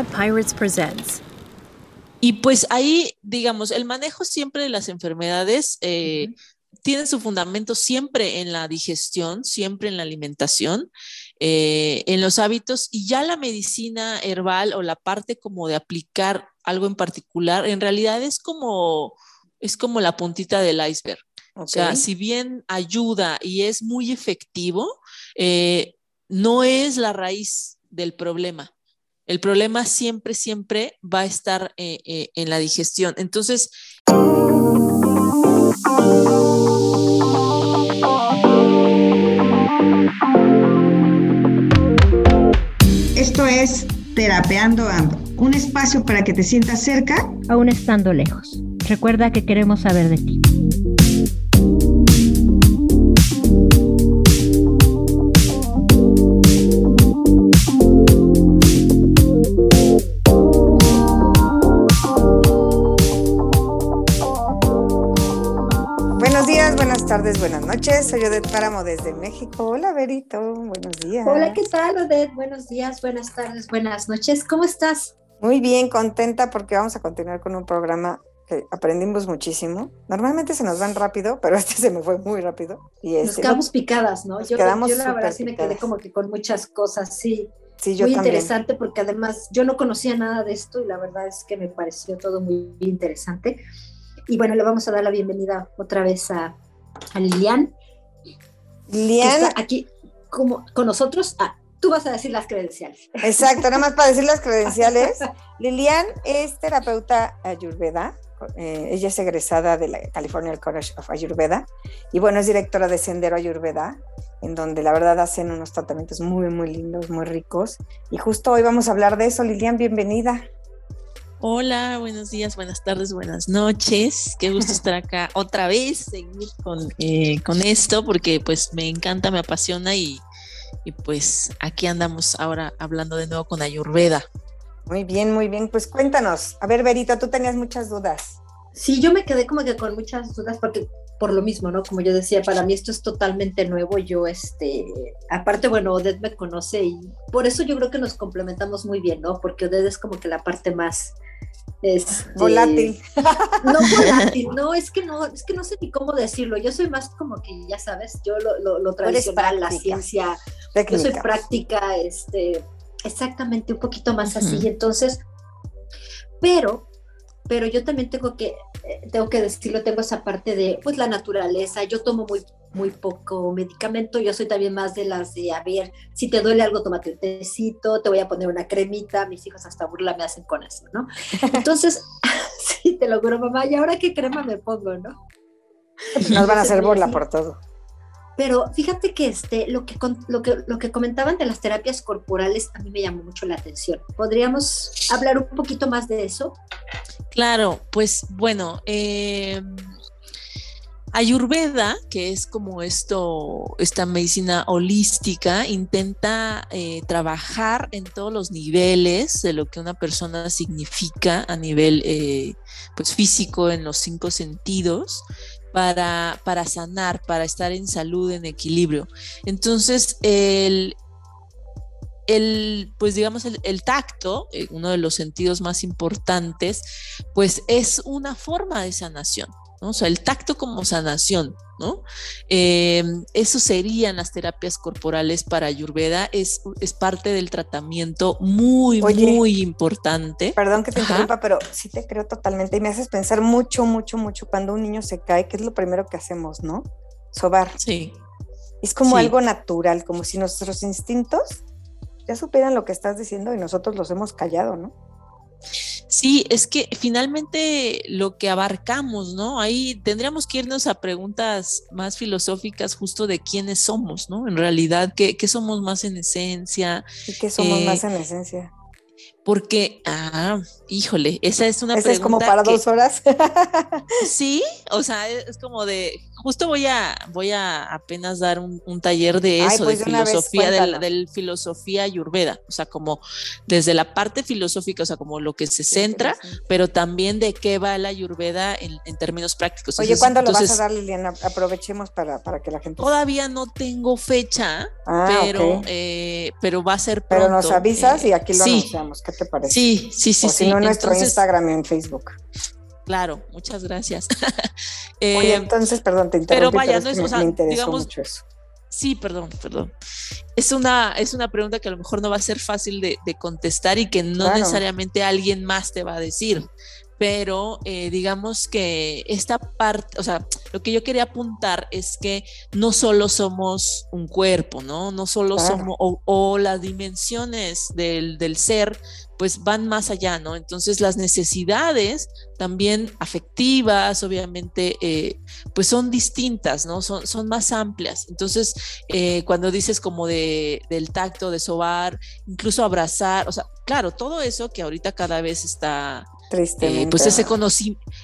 Pirates Presents. Y pues ahí, digamos, el manejo siempre de las enfermedades eh, tiene su fundamento siempre en la digestión, siempre en la alimentación, eh, en los hábitos y ya la medicina herbal o la parte como de aplicar algo en particular, en realidad es como, es como la puntita del iceberg. O sea, si bien ayuda y es muy efectivo, eh, no es la raíz del problema. El problema siempre, siempre va a estar eh, eh, en la digestión. Entonces... Esto es Terapeando Ando, un espacio para que te sientas cerca, aún estando lejos. Recuerda que queremos saber de ti. Buenas noches. Soy Odette Páramo desde México. Hola, Berito. Buenos días. Hola, ¿qué tal, Odette? Buenos días, buenas tardes, buenas noches. ¿Cómo estás? Muy bien, contenta porque vamos a continuar con un programa que aprendimos muchísimo. Normalmente se nos van rápido, pero este se me fue muy rápido. Y este, nos quedamos picadas, ¿no? Yo, quedamos yo la verdad sí me quedé como que con muchas cosas, sí. Sí, yo muy interesante porque además yo no conocía nada de esto y la verdad es que me pareció todo muy interesante. Y bueno, le vamos a dar la bienvenida otra vez a, a Lilian. Lilian. aquí como, con nosotros. Ah, tú vas a decir las credenciales. Exacto, nada más para decir las credenciales. Lilian es terapeuta ayurveda. Eh, ella es egresada de la California College of Ayurveda y bueno, es directora de Sendero Ayurveda, en donde la verdad hacen unos tratamientos muy, muy lindos, muy ricos. Y justo hoy vamos a hablar de eso. Lilian, bienvenida. Hola, buenos días, buenas tardes, buenas noches. Qué gusto estar acá otra vez, seguir con, eh, con esto, porque pues me encanta, me apasiona y, y, pues aquí andamos ahora hablando de nuevo con Ayurveda. Muy bien, muy bien. Pues cuéntanos. A ver, Berito, tú tenías muchas dudas. Sí, yo me quedé como que con muchas dudas porque por lo mismo, ¿no? Como yo decía, para mí esto es totalmente nuevo. Yo, este, aparte, bueno, Odette me conoce y por eso yo creo que nos complementamos muy bien, ¿no? Porque Odette es como que la parte más este, volátil. No volátil, no, es que no, es que no sé ni cómo decirlo. Yo soy más como que, ya sabes, yo lo, lo, tradicional, la ciencia, yo soy práctica, este, exactamente, un poquito más así. Entonces, pero, pero yo también tengo que, eh, tengo que decirlo, tengo esa parte de, pues, la naturaleza. Yo tomo muy muy poco medicamento. Yo soy también más de las de, a ver, si te duele algo, tómate un tecito, te voy a poner una cremita. Mis hijos hasta burla me hacen con eso, ¿no? Entonces, sí, te lo juro, mamá, ¿y ahora qué crema me pongo, no? Nos van a hacer burla por todo. Pero fíjate que este, lo que, lo, que, lo que comentaban de las terapias corporales a mí me llamó mucho la atención. ¿Podríamos hablar un poquito más de eso? Claro, pues bueno, eh, Ayurveda, que es como esto, esta medicina holística, intenta eh, trabajar en todos los niveles de lo que una persona significa a nivel eh, pues físico en los cinco sentidos para, para sanar, para estar en salud, en equilibrio. Entonces, el, el, pues digamos, el, tacto, eh, uno de los sentidos más importantes, pues es una forma de sanación. O sea, el tacto como sanación, ¿no? Em, eso serían las terapias corporales para Ayurveda, es, es parte del tratamiento muy, muy importante. Perdón que te interrumpa, pero sí te creo totalmente y me haces pensar mucho, mucho, mucho cuando un niño se cae, que es lo primero que hacemos, ¿no? Sobar. Sí. Es como algo natural, como si nuestros instintos ya supieran lo que estás diciendo y nosotros los hemos callado, ¿no? Sí, es que finalmente lo que abarcamos, ¿no? Ahí tendríamos que irnos a preguntas más filosóficas justo de quiénes somos, ¿no? En realidad, ¿qué, somos más en esencia? ¿Y qué somos más eh, en esencia? Porque, ah, híjole, esa es una pregunta. es como para dos horas. sí, o sea, es como de, justo voy a, voy a apenas dar un, taller de eso, de pues filosofía, del, filosofía ayurveda, o sea, como desde la parte filosófica, o sea, como lo que se centra, pero también de qué va la ayurveda en, términos prácticos. Oye, ¿cuándo lo vas a dar, Liliana? Aprovechemos para, para que la gente... Todavía no tengo fecha, ah, pero, eh, pero va a ser pronto. Pero nos avisas y eh, aquí lo anunciamos, ¿qué te parece? Sí, sí, sí, sí. Si no, nuestro Instagram y en Facebook. Claro, muchas gracias. Oye, eh, entonces, perdón, te interrumpí, pero vaya, no es, o sea, me interesó mucho eso. Sí, perdón, perdón. Es una, es una pregunta que a lo mejor no va a ser fácil de, contestar y que no necesariamente alguien más te va a decir pero eh, digamos que esta parte, o sea, lo que yo quería apuntar es que no solo somos un cuerpo, ¿no? No solo somos, o, las dimensiones del, del, ser, pues van más allá, ¿no? Entonces las necesidades también afectivas, obviamente, eh, pues son distintas, ¿no? Son, son más amplias. Entonces, eh, cuando dices como de, del tacto, de sobar, incluso abrazar, o sea, claro, todo eso que ahorita cada vez está eh, pues ese,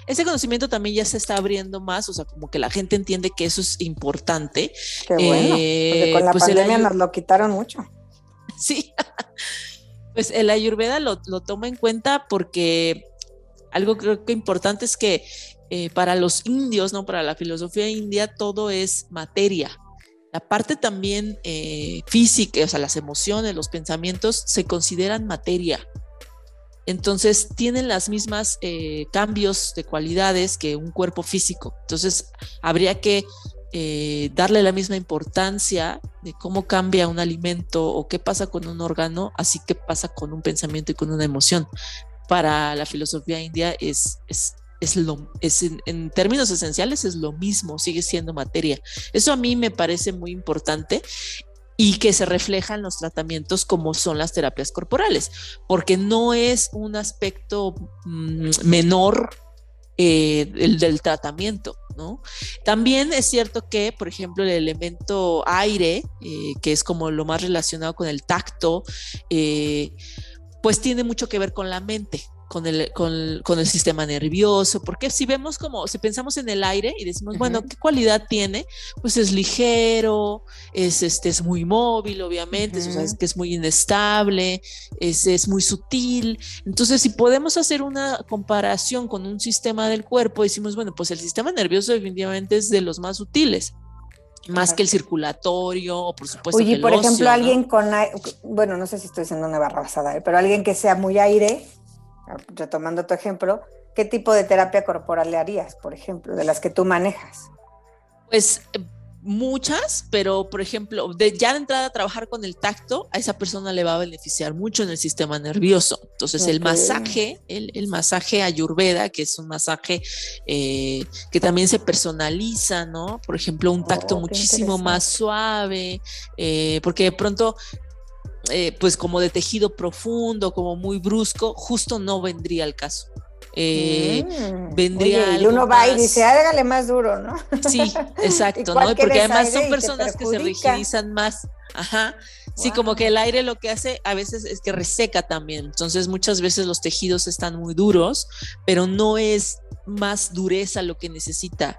ese conocimiento también ya se está abriendo más, o sea, como que la gente entiende que eso es importante. Qué bueno, porque con la pues pandemia nos lo quitaron mucho. Sí, pues el ayurveda lo, toma en cuenta porque algo creo que importante es que eh, para los indios, ¿no? Para la filosofía india, todo es materia. La parte también eh, física, o sea, las emociones, los pensamientos se consideran materia. Entonces tienen las mismas eh, cambios de cualidades que un cuerpo físico. Entonces habría que eh, darle la misma importancia de cómo cambia un alimento o qué pasa con un órgano, así que pasa con un pensamiento y con una emoción. Para la filosofía india es, es, es lo, es en, términos esenciales es lo mismo, sigue siendo materia. Eso a mí me parece muy importante y que se refleja en los tratamientos como son las terapias corporales, porque no es un aspecto mm, menor eh, el del tratamiento, ¿no? También es cierto que, por ejemplo, el elemento aire, eh, que es como lo más relacionado con el tacto, eh, pues tiene mucho que ver con la mente, con el, con, el sistema nervioso, porque si vemos como, si pensamos en el aire y decimos, bueno, ¿qué cualidad tiene? Pues es ligero, es, este, es muy móvil, obviamente, es que es muy inestable, es, es muy sutil. Entonces, si podemos hacer una comparación con un sistema del cuerpo, decimos, bueno, pues el sistema nervioso definitivamente es de los más sutiles más que el circulatorio, o por supuesto. Oye, por ejemplo, alguien con, bueno, no sé si estoy haciendo una barra basada, ¿eh? pero alguien que sea muy aire, retomando tu ejemplo, ¿qué tipo de terapia corporal le harías, por ejemplo, de las que tú manejas? Pues muchas, pero por ejemplo, de ya de entrada a trabajar con el tacto, a esa persona le va a beneficiar mucho en el sistema nervioso. Entonces, el masaje, el, masaje ayurveda, que es un masaje eh, que también se personaliza, ¿no? Por ejemplo, un tacto oh, muchísimo más suave, eh, porque de pronto eh, pues como de tejido profundo, como muy brusco, justo no vendría al caso. Eh, mm. vendría y uno va y dice, hágale más duro, ¿no? Sí, exacto, ¿no? Porque además son personas que se rigidizan más. Ajá. Sí, como que el aire lo que hace a veces es que reseca también. Entonces, muchas veces los tejidos están muy duros, pero no es más dureza lo que necesita,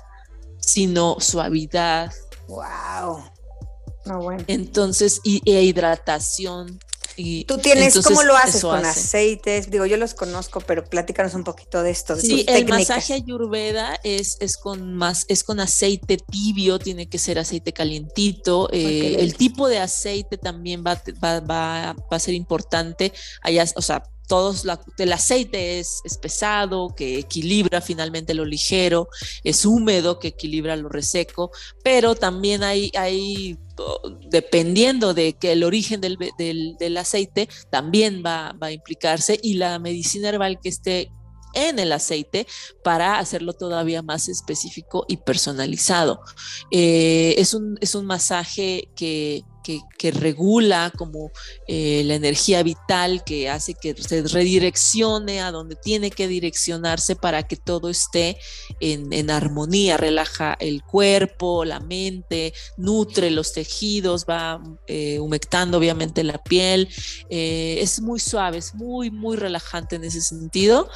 sino suavidad. Wow. Entonces, y, e hidratación. Y Tú tienes, ¿cómo lo haces con aceites? Digo, yo los conozco, pero platícanos un poquito de esto. sí, el masaje ayurveda es, es, con más, es con aceite tibio, tiene que ser aceite calientito. Eh, el tipo de aceite también va, va, va, va a ser importante. Allá, o sea, todos el aceite es, pesado, que equilibra finalmente lo ligero, es húmedo, que equilibra lo reseco, pero también hay, hay dependiendo de que el origen del, aceite, también va, a implicarse y la medicina herbal que esté en el aceite para hacerlo todavía más específico y personalizado. Eh, es, un, es un masaje que que, regula como eh, la energía vital, que hace que se redireccione a donde tiene que direccionarse para que todo esté en, armonía, relaja el cuerpo, la mente, nutre los tejidos, va eh, humectando obviamente la piel, eh, es muy suave, es muy, muy relajante en ese sentido.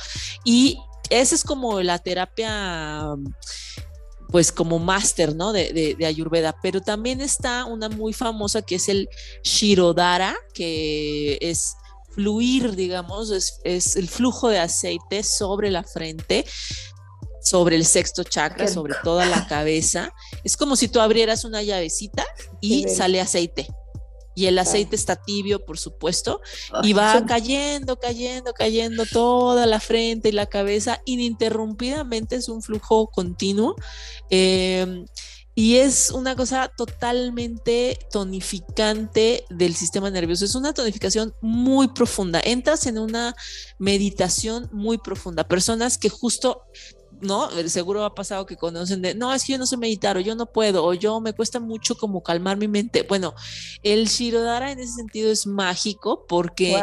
Y esa es como la terapia pues como máster, ¿no? De, de, Ayurveda, pero también está una muy famosa que es el Shirodara, que es fluir, digamos, es, el flujo de aceite sobre la frente, sobre el sexto chakra, sobre toda la cabeza. Es como si tú abrieras una llavecita y sale aceite y el aceite está tibio, por supuesto, y va cayendo, cayendo, cayendo toda la frente y la cabeza ininterrumpidamente, es un flujo continuo. Em, y es una cosa totalmente tonificante del sistema nervioso. Es una tonificación muy profunda. Entras en una meditación muy profunda. Personas que justo ¿no? Seguro ha pasado que conocen de, no, es que yo no sé meditar o yo no puedo o yo me cuesta mucho como calmar mi mente. Bueno, el Shirodara en ese sentido es mágico porque,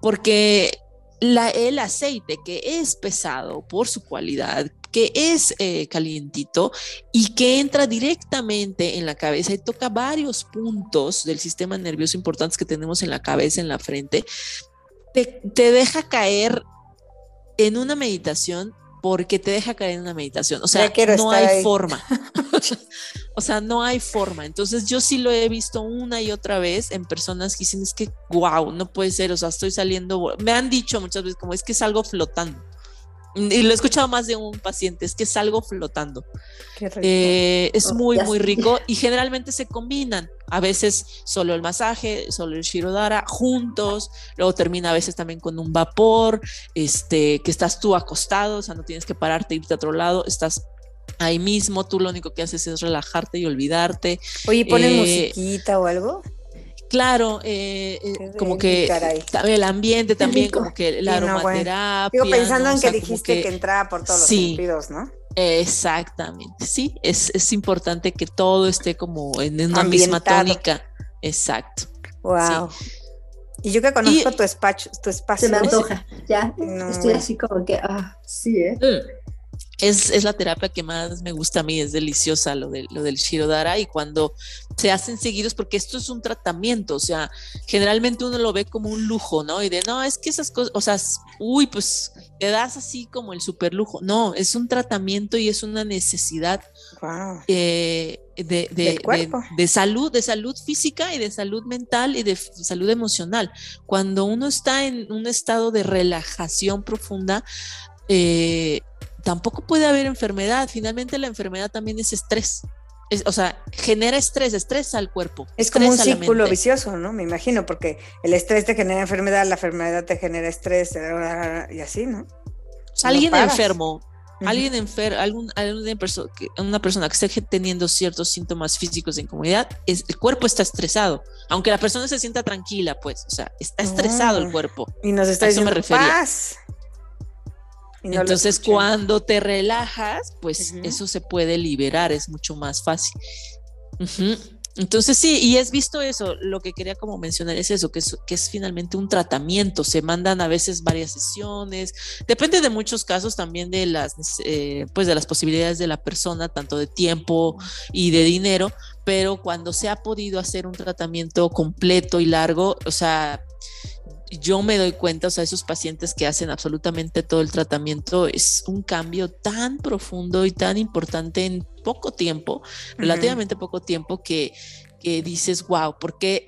porque la, el aceite que es pesado por su cualidad, que es eh, calientito y que entra directamente en la cabeza y toca varios puntos del sistema nervioso importantes que tenemos en la cabeza, en la frente, te, te deja caer en una meditación porque te deja caer en una meditación. O sea, no hay forma. o sea, no hay forma. Entonces yo sí lo he visto una y otra vez en personas que dicen, es que, wow, no puede ser, o sea, estoy saliendo, me han dicho muchas veces como es que salgo flotando. Y lo he escuchado más de un paciente, es que salgo flotando. Eh, es oh, muy, muy rico y generalmente se combinan. A veces solo el masaje, solo el Shirodara, juntos. Luego termina a veces también con un vapor, este, que estás tú acostado, o sea, no tienes que pararte, irte a otro lado, estás ahí mismo, tú lo único que haces es relajarte y olvidarte. Oye, ¿ponen eh, musiquita o algo? Claro, eh, eh como que el ambiente también, como que la aromaterapia. Digo, pensando en que dijiste que, entraba por todos los sentidos, ¿no? Exactamente, sí, es, es, importante que todo esté como en una misma tónica. Exacto. Wow. Y yo que conozco tu, espacio, tu espacio. Se me antoja, ya. Estoy así como que, ah, sí, ¿eh? Mm es, la terapia que más me gusta a mí, es deliciosa lo, de, lo del Shirodara y cuando se hacen seguidos, porque esto es un tratamiento, o sea, generalmente uno lo ve como un lujo, ¿no? Y de, no, es que esas cosas, o sea, uy, pues te das así como el super lujo, no, es un tratamiento y es una necesidad eh, de, de, salud, de salud física y de salud mental y de salud emocional. Cuando uno está en un estado de relajación profunda, eh, tampoco puede haber enfermedad. Finalmente la enfermedad también es estrés. o sea, genera estrés, estrés al cuerpo. Es como un círculo vicioso, ¿no? Me imagino, porque el estrés te genera enfermedad, la enfermedad te genera estrés y así, ¿no? alguien enfermo, alguien enfermo, algún, una persona que esté teniendo ciertos síntomas físicos de incomodidad, es, el cuerpo está estresado. Aunque la persona se sienta tranquila, pues, o sea, está estresado el ah. cuerpo. Y nos está diciendo me paz. Entonces, cuando te relajas, pues eso se puede liberar, es mucho más fácil. Entonces sí, y es visto eso, lo que quería como mencionar es eso, que es, que es finalmente un tratamiento, se mandan a veces varias sesiones, depende de muchos casos también de las, eh, pues de las posibilidades de la persona, tanto de tiempo y de dinero, pero cuando se ha podido hacer un tratamiento completo y largo, o sea, yo me doy cuenta, o sea, esos pacientes que hacen absolutamente todo el tratamiento, es un cambio tan profundo y tan importante en poco tiempo, relativamente poco tiempo, que que dices, wow, porque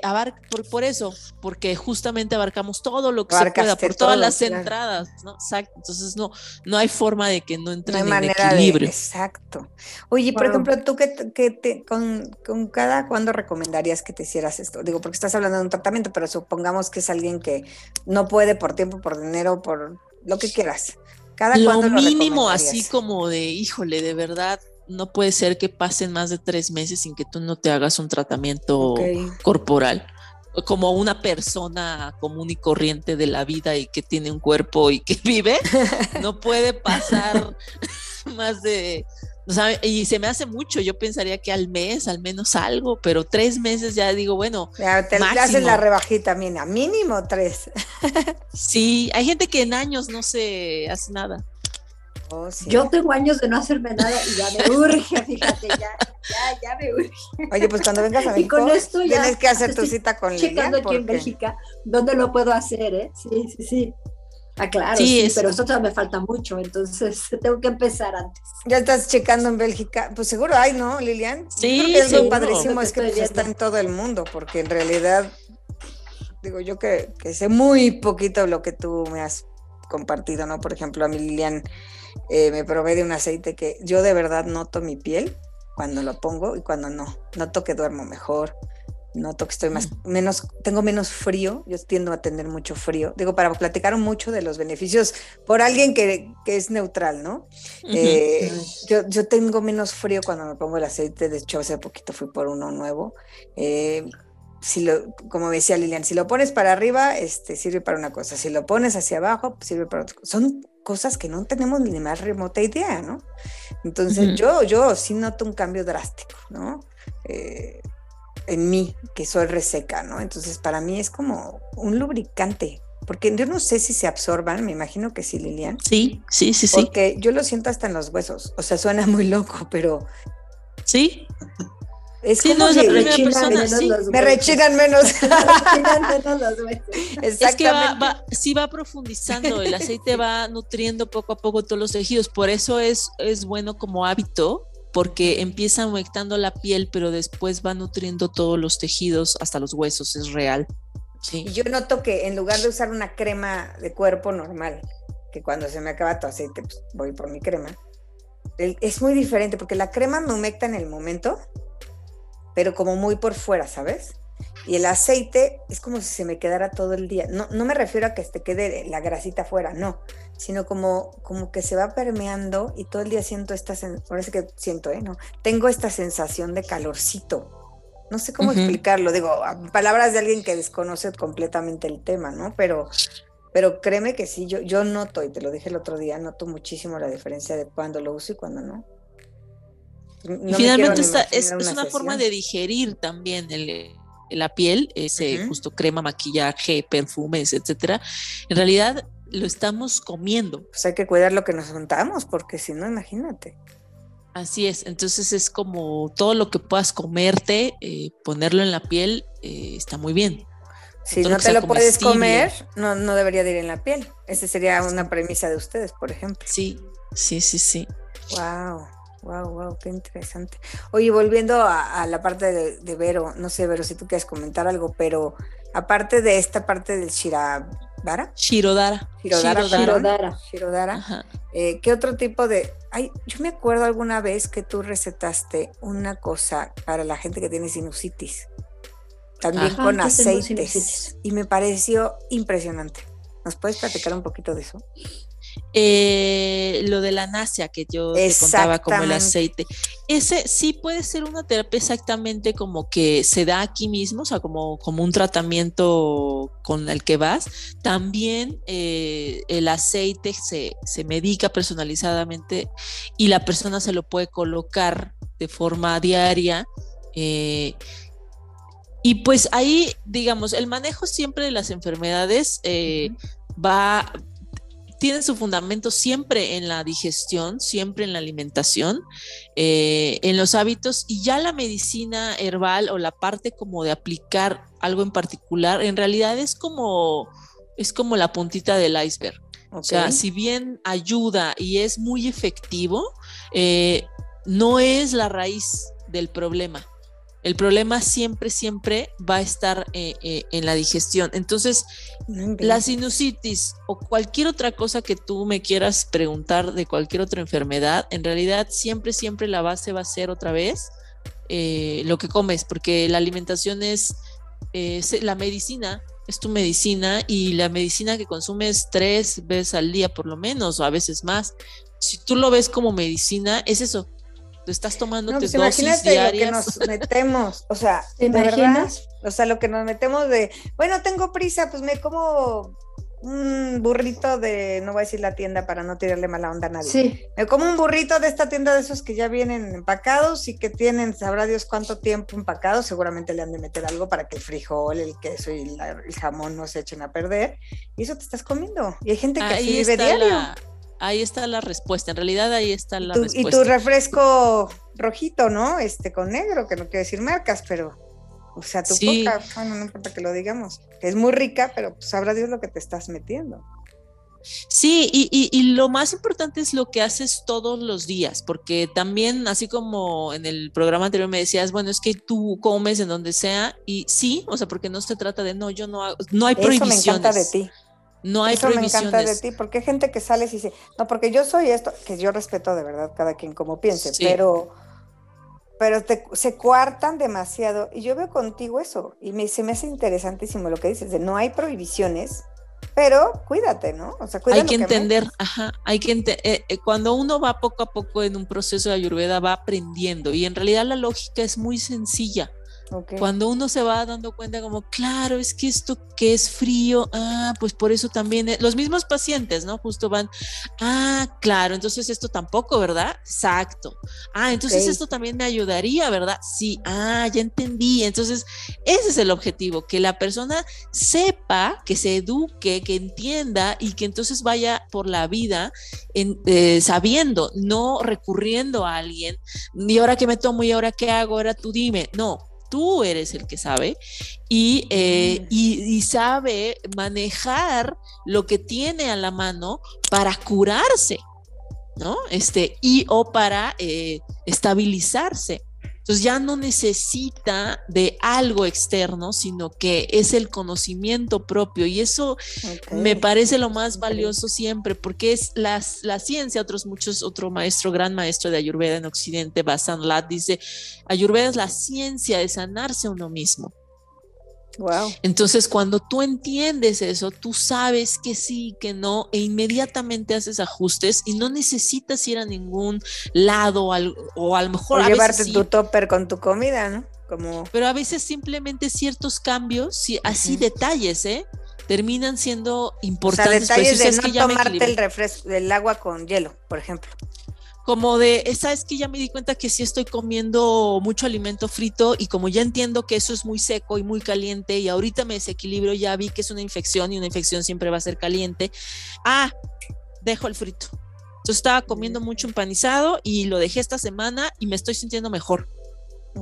por, por, eso, porque justamente abarcamos todo lo que se pueda, por todas las entradas, ¿no? Exacto. Entonces no, no hay forma de que no entre en equilibrio. exacto. Oye, por ejemplo, tú que, te, con, con, cada cuándo recomendarías que te hicieras esto? Digo, porque estás hablando de un tratamiento, pero supongamos que es alguien que no puede por tiempo, por dinero, por lo que quieras. Cada lo mínimo así como de, híjole, de verdad, no puede ser que pasen más de tres meses sin que tú no te hagas un tratamiento corporal como una persona común y corriente de la vida y que tiene un cuerpo y que vive, no puede pasar más de y se me hace mucho, yo pensaría que al mes, al menos algo, pero tres meses ya digo, bueno. Ya, te, hacen la rebajita, mira, mínimo tres. sí, hay gente que en años no se hace nada. Oh, yo tengo años de no hacerme nada y ya me urge, fíjate, ya, ya, ya me urge. Oye, pues cuando vengas a México, con esto ya tienes que hacer tu cita con Lilian. Checando aquí en Bélgica, ¿dónde lo puedo hacer, eh? Sí, sí, sí. Ah, claro, sí, pero eso todavía me falta mucho, entonces tengo que empezar antes. Ya estás checando en Bélgica, pues seguro hay, ¿no, Lilian? Sí, es lo padrísimo, es que pues, está en todo el mundo, porque en realidad, digo yo que, que, sé muy poquito lo que tú me has compartido, ¿no? Por ejemplo, a mí Lilian eh, me provee de un aceite que yo de verdad noto mi piel cuando lo pongo y cuando no. Noto que duermo mejor, noto que estoy más, mm. menos, tengo menos frío, yo tiendo a tener mucho frío. Digo, para platicar mucho de los beneficios por alguien que, que es neutral, ¿no? Eh, yo, yo, tengo menos frío cuando me pongo el aceite, de hecho hace poquito fui por uno nuevo. Eh, si lo, como decía Lilian, si lo pones para arriba, este, sirve para una cosa, si lo pones hacia abajo, sirve para otra cosa. Son cosas que no tenemos ni más remota idea, ¿no? Entonces yo, yo sí noto un cambio drástico, ¿no? Eh, en mí, que soy reseca, ¿no? Entonces, para mí es como un lubricante, porque yo no sé si se absorban, me imagino que sí, Lilian. Sí, sí, sí, sí. Porque yo lo siento hasta en los huesos, o sea, suena muy loco, pero... Sí. Es sí, como no es la primera persona, sí. Me rechinan menos. es que va, va, sí va profundizando, el aceite va nutriendo poco a poco todos los tejidos, por eso es, es bueno como hábito porque empieza humectando la piel, pero después va nutriendo todos los tejidos, hasta los huesos, es real. Sí. Y yo noto que en lugar de usar una crema de cuerpo normal, que cuando se me acaba tu aceite, pues voy por mi crema, es muy diferente porque la crema me humecta en el momento, pero como muy por fuera, ¿sabes? Y el aceite es como si se me quedara todo el día. No, no me refiero a que te quede la grasita fuera, no, sino como, como que se va permeando y todo el día siento esta, parece que siento, ¿eh? No, tengo esta sensación de calorcito. No sé cómo explicarlo, digo, palabras de alguien que desconoce completamente el tema, ¿no? Pero, pero créeme que sí, yo, yo noto, y te lo dije el otro día, noto muchísimo la diferencia de cuando lo uso y cuando no. Finalmente es, una forma de digerir también el, la piel, ese justo crema, maquillaje, perfumes, etcétera. En realidad lo estamos comiendo. Pues hay que cuidar lo que nos juntamos, porque si no, imagínate. Así es, entonces es como todo lo que puedas comerte, eh, ponerlo en la piel, eh, está muy bien. Si no te lo puedes comer, no, no debería de ir en la piel. Esa sería una premisa de ustedes, por ejemplo. Sí, sí, sí, sí. Wow, wow, wow, qué interesante. Oye, volviendo a, la parte de, de, Vero, no sé, Vero, si tú quieres comentar algo, pero aparte de esta parte del Shira, ¿Dara? Shirodara. Shirodara. Shirodara. Eh, ¿Qué otro tipo de...? Ay, yo me acuerdo alguna vez que tú recetaste una cosa para la gente que tiene sinusitis. También con aceites. Y me pareció impresionante. ¿Nos puedes platicar un poquito de eso? Eh, lo de la nasia que yo te contaba como el aceite. Ese sí puede ser una terapia exactamente como que se da aquí mismo, o sea, como, como un tratamiento con el que vas. También eh, el aceite se, se medica personalizadamente y la persona se lo puede colocar de forma diaria. Eh, y pues ahí, digamos, el manejo siempre de las enfermedades va, tiene su fundamento siempre en la digestión, siempre en la alimentación, eh, en los hábitos y ya la medicina herbal o la parte como de aplicar algo en particular, en realidad es como, es como la puntita del iceberg. O sea, si bien ayuda y es muy efectivo, eh, no es la raíz del problema. El problema siempre, siempre va a estar eh, eh, en la digestión. Entonces, la sinusitis o cualquier otra cosa que tú me quieras preguntar de cualquier otra enfermedad, en realidad siempre, siempre la base va a ser otra vez eh, lo que comes, porque la alimentación es la medicina, es tu medicina y la medicina que consumes tres veces al día por lo menos o a veces más. Si tú lo ves como medicina, es eso, estás tomando no, pues imagínate lo que nos metemos, o sea, ¿te imaginas? o sea, lo que nos metemos de, bueno, tengo prisa, pues me como un burrito de, no voy a decir la tienda para no tirarle mala onda a nadie. Sí. Me como un burrito de esta tienda de esos que ya vienen empacados y que tienen, sabrá Dios cuánto tiempo empacados. Seguramente le han de meter algo para que el frijol, el queso y el jamón no se echen a perder. Y eso te estás comiendo. Y hay gente que ahí vive diario. Ahí está la respuesta. En realidad ahí está la respuesta. Y tu refresco rojito, ¿no? Este con negro, que no quiero decir marcas, pero o sea, tu coca, bueno, no importa que lo digamos, es muy rica, pero pues sabrá Dios lo que te estás metiendo. Sí, y, lo más importante es lo que haces todos los días, porque también, así como en el programa anterior me decías, bueno, es que tú comes en donde sea, y sí, o sea, porque no se trata de no, yo no hago, no hay prohibiciones. Eso me encanta de ti. No hay Eso me encanta de ti, porque hay gente que sale y dice, no, porque yo soy esto, que yo respeto de verdad cada quien como piense, pero pero se coartan demasiado. Y yo veo contigo eso, y me, se me hace interesantísimo lo que dices, de no hay prohibiciones, pero cuídate, ¿no? O sea, hay que entender, ajá, hay que eh, eh, cuando uno va poco a poco en un proceso de ayurveda va aprendiendo y en realidad la lógica es muy sencilla. Cuando uno se va dando cuenta como, claro, es que esto que es frío, ah, pues por eso también, eh, los mismos pacientes, ¿no? Justo van, ah, claro, entonces esto tampoco, ¿verdad? Exacto. Ah, entonces esto también me ayudaría, ¿verdad? Sí, ah, ya entendí. Entonces, ese es el objetivo, que la persona sepa, que se eduque, que entienda y que entonces vaya por la vida en, eh, sabiendo, no recurriendo a alguien, y ahora que me tomo y ahora qué hago, ahora tú dime, no tú eres el que sabe eh, y, y, sabe manejar lo que tiene a la mano para curarse, ¿no? Este, y o para eh, estabilizarse. Entonces ya no necesita de algo externo, sino que es el conocimiento propio. Y eso me parece lo más valioso siempre, porque es la, la ciencia. Otros muchos, otro maestro, gran maestro de Ayurveda en Occidente, Basan Lat, dice, Ayurveda es la ciencia de sanarse a uno mismo. Entonces, cuando tú entiendes eso, tú sabes que sí, que no, e inmediatamente haces ajustes y no necesitas ir a ningún lado o a lo mejor. O llevarte tu topper con tu comida, ¿no? Como... Pero a veces simplemente ciertos cambios, así detalles, ¿eh? terminan siendo importantes. O sea, detalles de no tomarte el refresco, el agua con hielo, por ejemplo como de, sabes que ya me di cuenta que sí estoy comiendo mucho alimento frito y como ya entiendo que eso es muy seco y muy caliente y ahorita me desequilibro, ya vi que es una infección y una infección siempre va a ser caliente, ah, dejo el frito. Entonces estaba comiendo mucho empanizado y lo dejé esta semana y me estoy sintiendo mejor.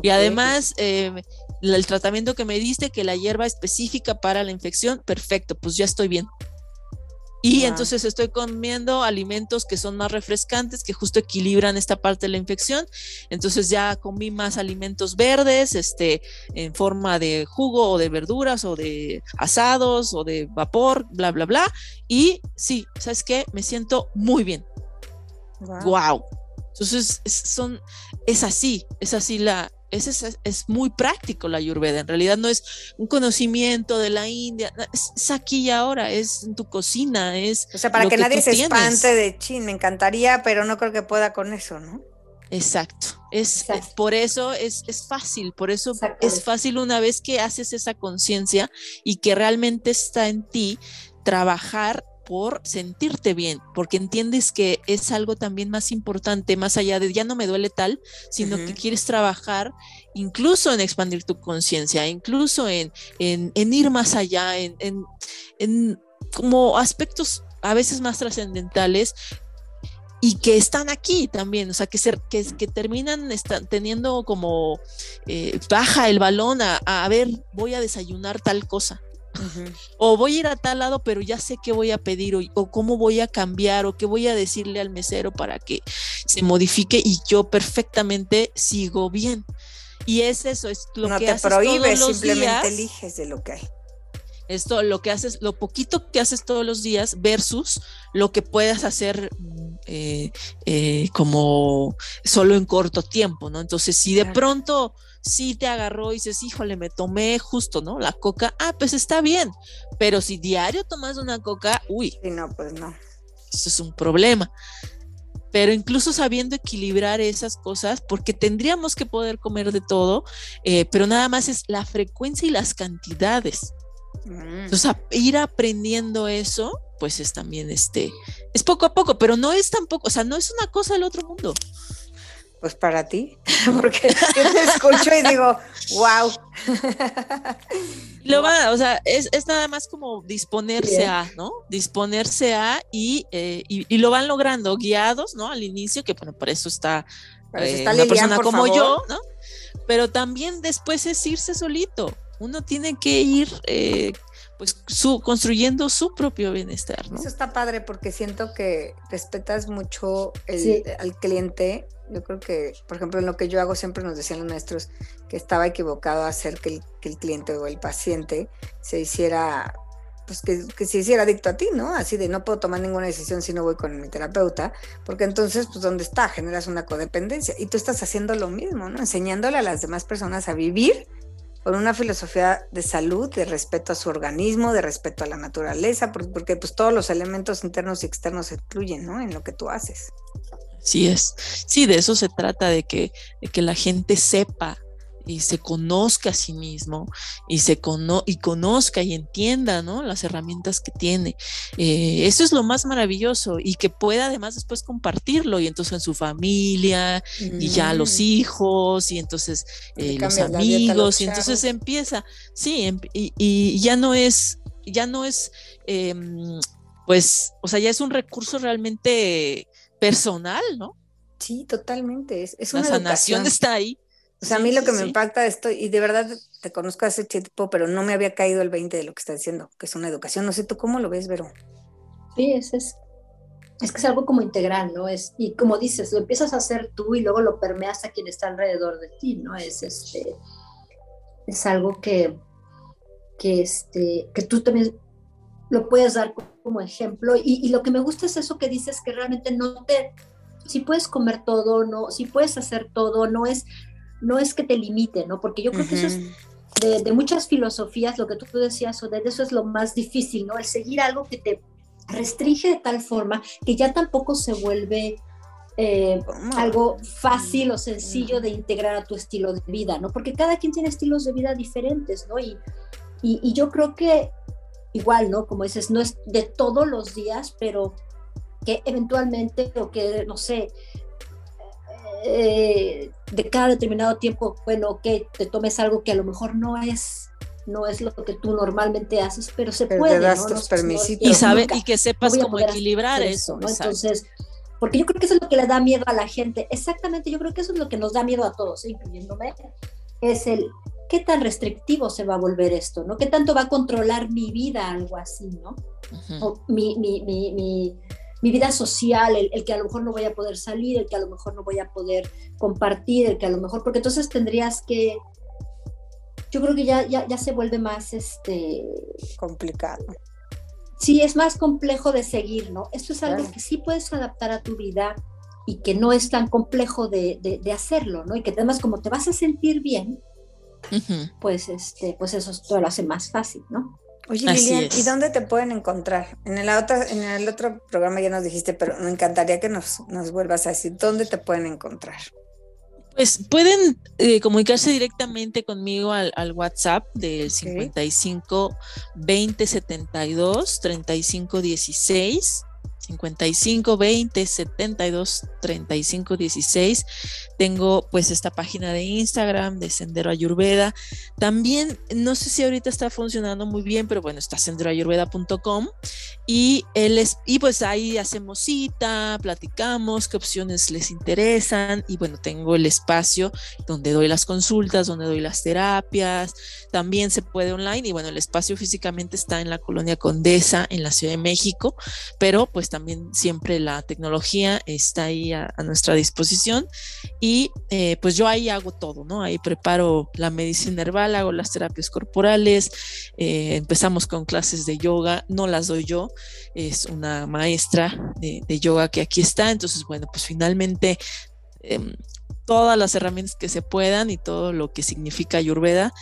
Y además, eh, el tratamiento que me diste, que la hierba específica para la infección, perfecto, pues ya estoy bien. Y entonces estoy comiendo alimentos que son más refrescantes, que justo equilibran esta parte de la infección. Entonces ya comí más alimentos verdes, este, en forma de jugo o de verduras o de asados o de vapor, bla, bla, bla. Y sí, ¿sabes qué? Me siento muy bien. Wow. Entonces son, es así, es así la, es, muy práctico la ayurveda. En realidad no es un conocimiento de la India, es, aquí y ahora, es en tu cocina, es. O sea, para que, nadie se espante de chin, me encantaría, pero no creo que pueda con eso, ¿no? Exacto. Es, por eso es, es, fácil, por eso es fácil una vez que haces esa conciencia y que realmente está en ti trabajar por sentirte bien, porque entiendes que es algo también más importante, más allá de ya no me duele tal, sino que quieres trabajar incluso en expandir tu conciencia, incluso en, en, ir más allá, en, en, como aspectos a veces más trascendentales y que están aquí también, o sea, que, ser, que, que terminan teniendo como eh, baja el balón a, a, ver, voy a desayunar tal cosa, o voy a ir a tal lado, pero ya sé qué voy a pedir o, cómo voy a cambiar o qué voy a decirle al mesero para que se modifique y yo perfectamente sigo bien. Y es eso, es lo que te prohíbes, simplemente eliges de lo que hay. Esto, lo que haces, lo poquito que haces todos los días versus lo que puedas hacer eh, eh, como solo en corto tiempo, ¿no? Entonces, si de pronto sí te agarró y dices, híjole, me tomé justo, ¿no? La coca, ah, pues está bien, pero si diario tomas una coca, uy. Sí, no, pues no. Eso es un problema. Pero incluso sabiendo equilibrar esas cosas, porque tendríamos que poder comer de todo, eh, pero nada más es la frecuencia y las cantidades. Mm. Entonces, ir aprendiendo eso, pues es también este, es poco a poco, pero no es tampoco, o sea, no es una cosa del otro mundo. Pues para ti, porque yo te escucho y digo, wow. Lo va, o sea, es, nada más como disponerse a, ¿no? Disponerse a y, eh, y, lo van logrando guiados, ¿no? Al inicio, que bueno, por eso está, eh, una persona como yo, ¿no? Pero también después es irse solito. Uno tiene que ir eh, pues su, construyendo su propio bienestar. ¿no? Eso está padre porque siento que respetas mucho el, al cliente. Yo creo que, por ejemplo, en lo que yo hago siempre nos decían los maestros que estaba equivocado hacer que el, cliente o el paciente se hiciera, pues que, se hiciera adicto a ti, ¿no? Así de no puedo tomar ninguna decisión si no voy con mi terapeuta, porque entonces, pues, ¿dónde está? Generas una codependencia. Y tú estás haciendo lo mismo, ¿no? Enseñándole a las demás personas a vivir con una filosofía de salud, de respeto a su organismo, de respeto a la naturaleza, porque, pues todos los elementos internos y externos se incluyen, ¿no? En lo que tú haces. Sí es. Sí, de eso se trata, de que, de que la gente sepa y se conozca a sí mismo y se cono y conozca y entienda ¿no? las herramientas que tiene. Eh, eso es lo más maravilloso y que pueda además después compartirlo y entonces en su familia y ya los mm. hijos y entonces eh, los amigos y entonces empieza, sí, em, y, ya no es, ya no es, em, pues, o sea, ya es un recurso realmente personal, ¿no? Sí, totalmente. Es, es una La sanación está ahí. O sea, a mí lo que me impacta esto, y de verdad te conozco hace tiempo, pero no me había caído el 20 de lo que está diciendo, que es una educación. No sé tú cómo lo ves, Vero. Sí, es, es, es que es algo como integral, ¿no? Es, y como dices, lo empiezas a hacer tú y luego lo permeas a quien está alrededor de ti, ¿no? Es, este, es algo que, que, este, que tú también lo puedes dar como ejemplo. Y, y lo que me gusta es eso que dices, que realmente no te, si puedes comer todo, no, si puedes hacer todo, no es no es que te limite, ¿no? Porque yo creo que eso es de, muchas filosofías, lo que tú decías, o de eso es lo más difícil, ¿no? El seguir algo que te restringe de tal forma que ya tampoco se vuelve eh, algo fácil o sencillo de integrar a tu estilo de vida, ¿no? Porque cada quien tiene estilos de vida diferentes, ¿no? Y, y, yo creo que igual, ¿no? Como dices, no es de todos los días, pero que eventualmente o que, no sé, eh, de cada determinado tiempo, bueno, que te tomes algo que a lo mejor no es no es lo que tú normalmente haces, pero se puede. das ¿no? permisitos. y, sabe, y que sepas cómo equilibrar eso. Entonces, porque yo creo que eso es lo que le da miedo a la gente. Exactamente, yo creo que eso es lo que nos da miedo a todos, incluyéndome, es el qué tan restrictivo se va a volver esto, ¿no? ¿Qué tanto va a controlar mi vida algo así, ¿no? o mi, mi, mi mi vida social, el, que a lo mejor no voy a poder salir, el que a lo mejor no voy a poder compartir, el que a lo mejor, porque entonces tendrías que, yo creo que ya, ya, se vuelve más este complicado. Sí, es más complejo de seguir, ¿no? Esto es algo que sí puedes adaptar a tu vida y que no es tan complejo de, de, hacerlo, ¿no? Y que además como te vas a sentir bien, pues, este, pues eso todo lo hace más fácil, ¿no? Oye, Lilian, ¿y dónde te pueden encontrar? En el, otro, en el otro programa ya nos dijiste, pero me encantaría que nos, nos vuelvas a decir dónde te pueden encontrar. Pues pueden eh, comunicarse directamente conmigo al, WhatsApp del 55 20 72 35 16 55 20 72 35 16. Tengo pues esta página de Instagram de Sendero Ayurveda. También no sé si ahorita está funcionando muy bien, pero bueno, está senderoayurveda.com y él es, y pues ahí hacemos cita, platicamos qué opciones les interesan y bueno, tengo el espacio donde doy las consultas, donde doy las terapias. También se puede online y bueno, el espacio físicamente está en la colonia Condesa en la Ciudad de México, pero pues también siempre la tecnología está ahí a, nuestra disposición y eh, pues yo ahí hago todo, ¿no? Ahí preparo la medicina herbal, hago las terapias corporales, eh, empezamos con clases de yoga, no las doy yo, es una maestra de, yoga que aquí está, entonces bueno, pues finalmente... Em, todas las herramientas que se puedan y todo lo que significa Ayurveda,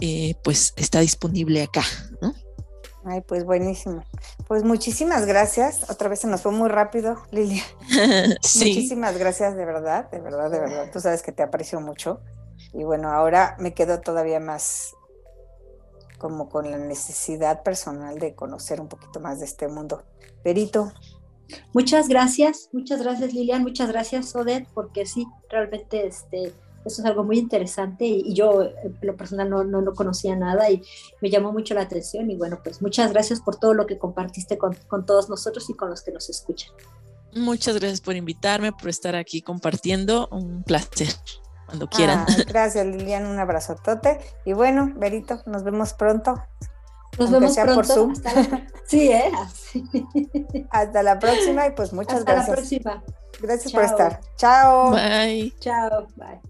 eh, pues está disponible acá, ¿no? Ay, pues buenísimo. Pues muchísimas gracias. Otra vez se nos fue muy rápido, Lilia. Muchísimas gracias, de verdad, de verdad, de verdad. Tú sabes que te aprecio mucho. Y bueno, ahora me quedo todavía más como con la necesidad personal de conocer un poquito más de este mundo. Perito. Muchas gracias, muchas gracias Lilian, muchas gracias Odette, porque sí, realmente este, eso es algo muy interesante y, yo en lo personal no, no, conocía nada y me llamó mucho la atención y bueno, pues muchas gracias por todo lo que compartiste con, con todos nosotros y con los que nos escuchan. Muchas gracias por invitarme, por estar aquí compartiendo, un placer cuando quieran. Ah, gracias Lilian, un abrazotote y bueno, Berito, nos vemos pronto. Nos vemos pronto. Por Zoom. sí, ¿eh? Hasta la próxima y pues muchas gracias. Hasta la próxima. Gracias por estar. Chao. Bye. Chao. Bye.